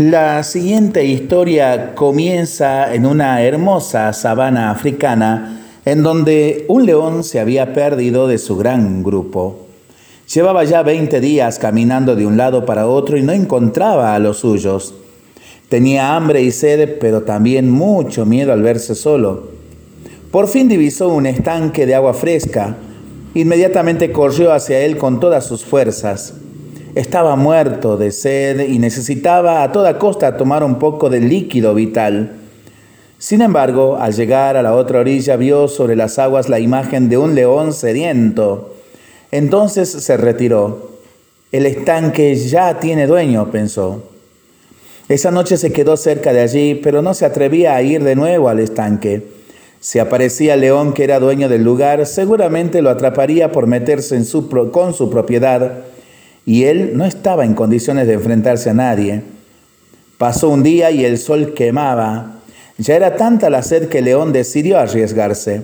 La siguiente historia comienza en una hermosa sabana africana en donde un león se había perdido de su gran grupo. Llevaba ya 20 días caminando de un lado para otro y no encontraba a los suyos. Tenía hambre y sed, pero también mucho miedo al verse solo. Por fin divisó un estanque de agua fresca. Inmediatamente corrió hacia él con todas sus fuerzas. Estaba muerto de sed y necesitaba a toda costa tomar un poco de líquido vital. Sin embargo, al llegar a la otra orilla vio sobre las aguas la imagen de un león sediento. Entonces se retiró. El estanque ya tiene dueño, pensó. Esa noche se quedó cerca de allí, pero no se atrevía a ir de nuevo al estanque. Si aparecía el león que era dueño del lugar, seguramente lo atraparía por meterse en con su propiedad y él no estaba en condiciones de enfrentarse a nadie. Pasó un día y el sol quemaba. Ya era tanta la sed que león decidió arriesgarse.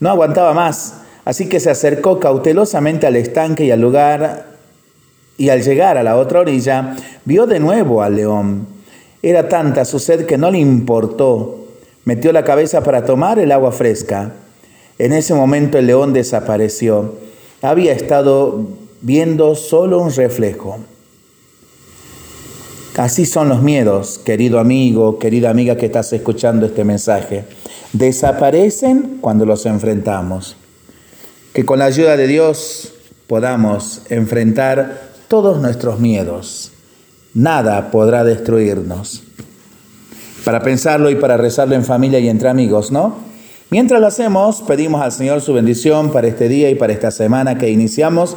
No aguantaba más, así que se acercó cautelosamente al estanque y al lugar y al llegar a la otra orilla vio de nuevo al león. Era tanta su sed que no le importó. Metió la cabeza para tomar el agua fresca. En ese momento el león desapareció. Había estado viendo solo un reflejo. Así son los miedos, querido amigo, querida amiga que estás escuchando este mensaje. Desaparecen cuando los enfrentamos. Que con la ayuda de Dios podamos enfrentar todos nuestros miedos. Nada podrá destruirnos. Para pensarlo y para rezarlo en familia y entre amigos, ¿no? Mientras lo hacemos, pedimos al Señor su bendición para este día y para esta semana que iniciamos